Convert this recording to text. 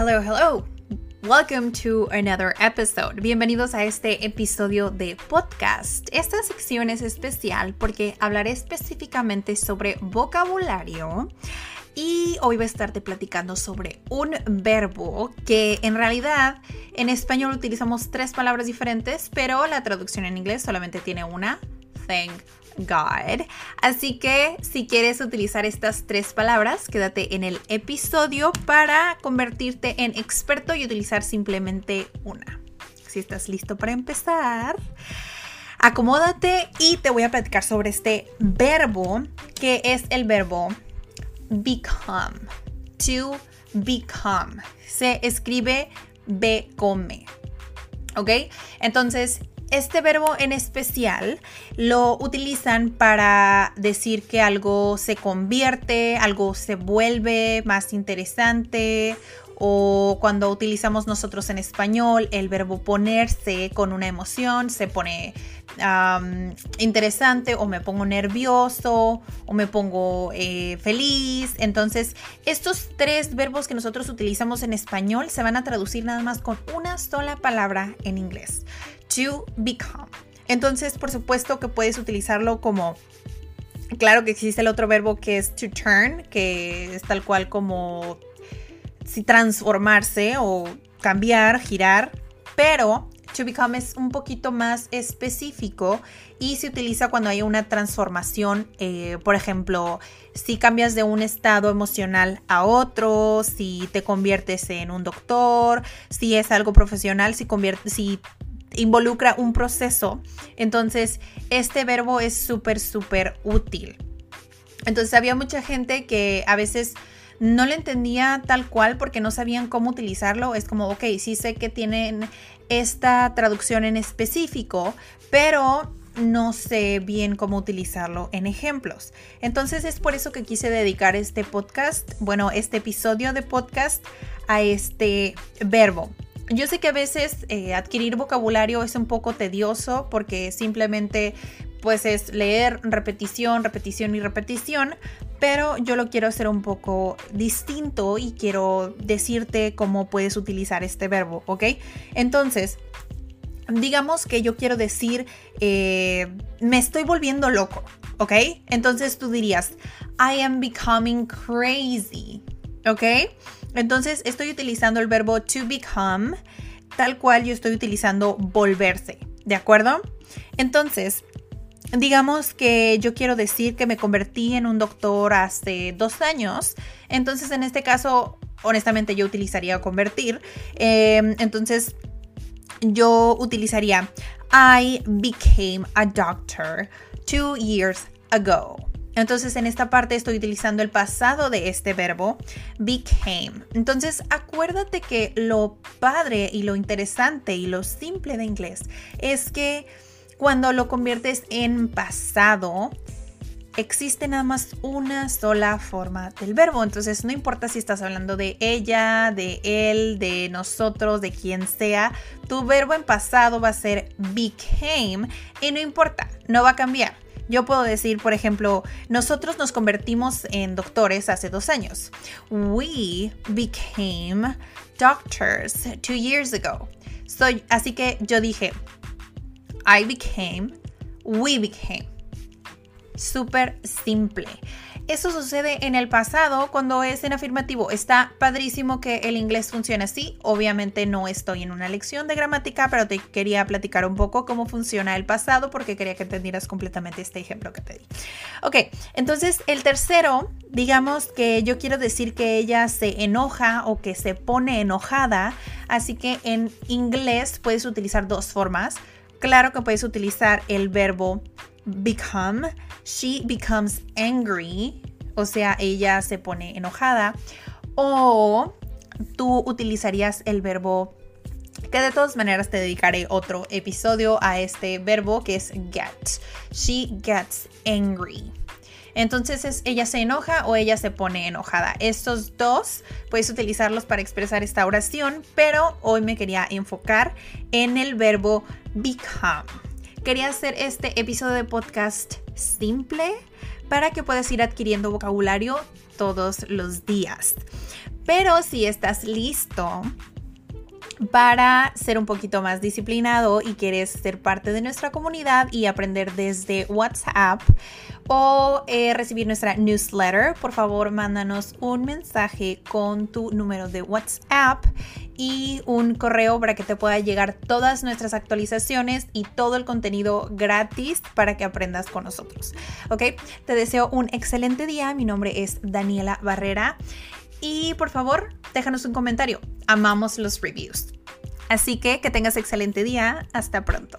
Hello, hello. Welcome to another episode. Bienvenidos a este episodio de podcast. Esta sección es especial porque hablaré específicamente sobre vocabulario y hoy voy a estarte platicando sobre un verbo que en realidad en español utilizamos tres palabras diferentes, pero la traducción en inglés solamente tiene una. Thank God. Así que si quieres utilizar estas tres palabras, quédate en el episodio para convertirte en experto y utilizar simplemente una. Si estás listo para empezar, acomódate y te voy a platicar sobre este verbo que es el verbo become. To become. Se escribe become. ¿Ok? Entonces, este verbo en especial lo utilizan para decir que algo se convierte, algo se vuelve más interesante o cuando utilizamos nosotros en español el verbo ponerse con una emoción, se pone interesante o me pongo nervioso o me pongo eh, feliz. Entonces, estos tres verbos que nosotros utilizamos en español se van a traducir nada más con una sola palabra en inglés to become. Entonces, por supuesto que puedes utilizarlo como Claro que existe el otro verbo que es to turn, que es tal cual como si transformarse o cambiar, girar, pero to become es un poquito más específico y se utiliza cuando hay una transformación, eh, por ejemplo, si cambias de un estado emocional a otro, si te conviertes en un doctor, si es algo profesional, si, si involucra un proceso. Entonces, este verbo es súper, súper útil. Entonces, había mucha gente que a veces no le entendía tal cual porque no sabían cómo utilizarlo. Es como, ok, sí sé que tienen esta traducción en específico, pero no sé bien cómo utilizarlo en ejemplos. Entonces es por eso que quise dedicar este podcast, bueno, este episodio de podcast a este verbo. Yo sé que a veces eh, adquirir vocabulario es un poco tedioso porque simplemente pues es leer repetición, repetición y repetición, pero yo lo quiero hacer un poco distinto y quiero decirte cómo puedes utilizar este verbo, ¿ok? Entonces, digamos que yo quiero decir, eh, me estoy volviendo loco, ¿ok? Entonces tú dirías, I am becoming crazy, ¿ok? Entonces estoy utilizando el verbo to become tal cual yo estoy utilizando volverse, ¿de acuerdo? Entonces, digamos que yo quiero decir que me convertí en un doctor hace dos años, entonces en este caso, honestamente yo utilizaría convertir, em, entonces yo utilizaría I became a doctor two years ago. Entonces en esta parte estoy utilizando el pasado de este verbo, became. Entonces acuérdate que lo padre y lo interesante y lo simple de inglés es que cuando lo conviertes en pasado, existe nada más una sola forma del verbo. Entonces no importa si estás hablando de ella, de él, de nosotros, de quien sea, tu verbo en pasado va a ser became y no importa, no va a cambiar. Yo puedo decir, por ejemplo, nosotros nos convertimos en doctores hace dos años. We became doctors two years ago. así que yo dije, I became, we became. Súper simple. Eso sucede en el pasado cuando es en afirmativo. Está padrísimo que el inglés funcione así. Obviamente no estoy en una lección de gramática, pero te quería platicar un poco cómo funciona el pasado porque quería que entendieras completamente este ejemplo que te di. Ok, entonces el tercero, digamos que yo quiero decir que ella se enoja o que se pone enojada, así que en inglés puedes utilizar dos formas. Claro que puedes utilizar el verbo become. She becomes angry, o sea, ella se pone enojada. O tú utilizarías el verbo que de todas maneras te dedicaré otro episodio a este verbo que es get. She gets angry. Entonces ella se enoja o ella se pone enojada. Estos dos puedes utilizarlos para expresar esta oración, pero hoy me quería enfocar en el verbo become. Quería hacer este episodio de podcast simple para que puedas ir adquiriendo vocabulario todos los días. Pero si estás listo para ser un poquito más disciplinado y quieres ser parte de nuestra comunidad y aprender desde WhatsApp o eh, recibir nuestra newsletter, por favor mándanos un mensaje con tu número de WhatsApp y un correo para que te pueda llegar todas nuestras actualizaciones y todo el contenido gratis para que aprendas con nosotros. ¿Ok? Te deseo un excelente día. Mi nombre es Daniela Barrera y por favor, déjanos un comentario. Amamos los reviews. Así que que tengas excelente día. Hasta pronto.